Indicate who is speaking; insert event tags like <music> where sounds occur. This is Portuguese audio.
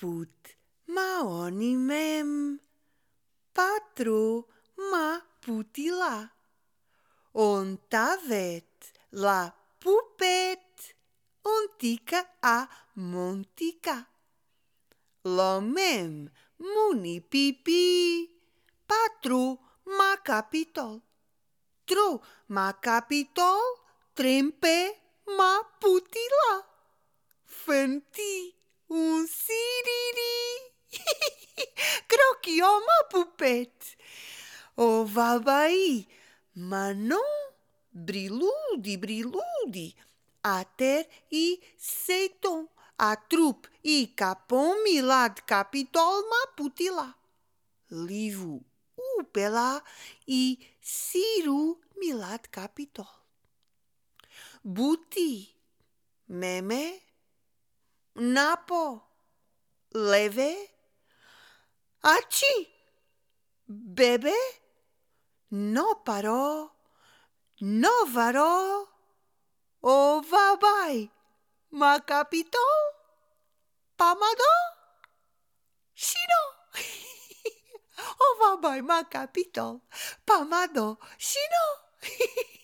Speaker 1: put ma oni mem. Patru ma putila. On tavet la pupet. Ontica a montica. Lo mem muni pipi. Patru ma capitol. Tru ma capitol. Trempe ma putila. Fenti Crocchio ma pupet. O vabai, ma non briludi, briludi. A ter i seton. A trup i capon milad capitol ma putila. Livu upela i siru milad capitol. Buti, meme, napo, leve, ¡Achi! ¿Bebé? No paró, no varó. ¡Oh, va, bye! ¿Macapitó? ¿Pamadó? ¡Shino! <laughs> ¡Oh, va, bye! ¿Macapitó? ¿Pamadó? ¡Shino! <laughs>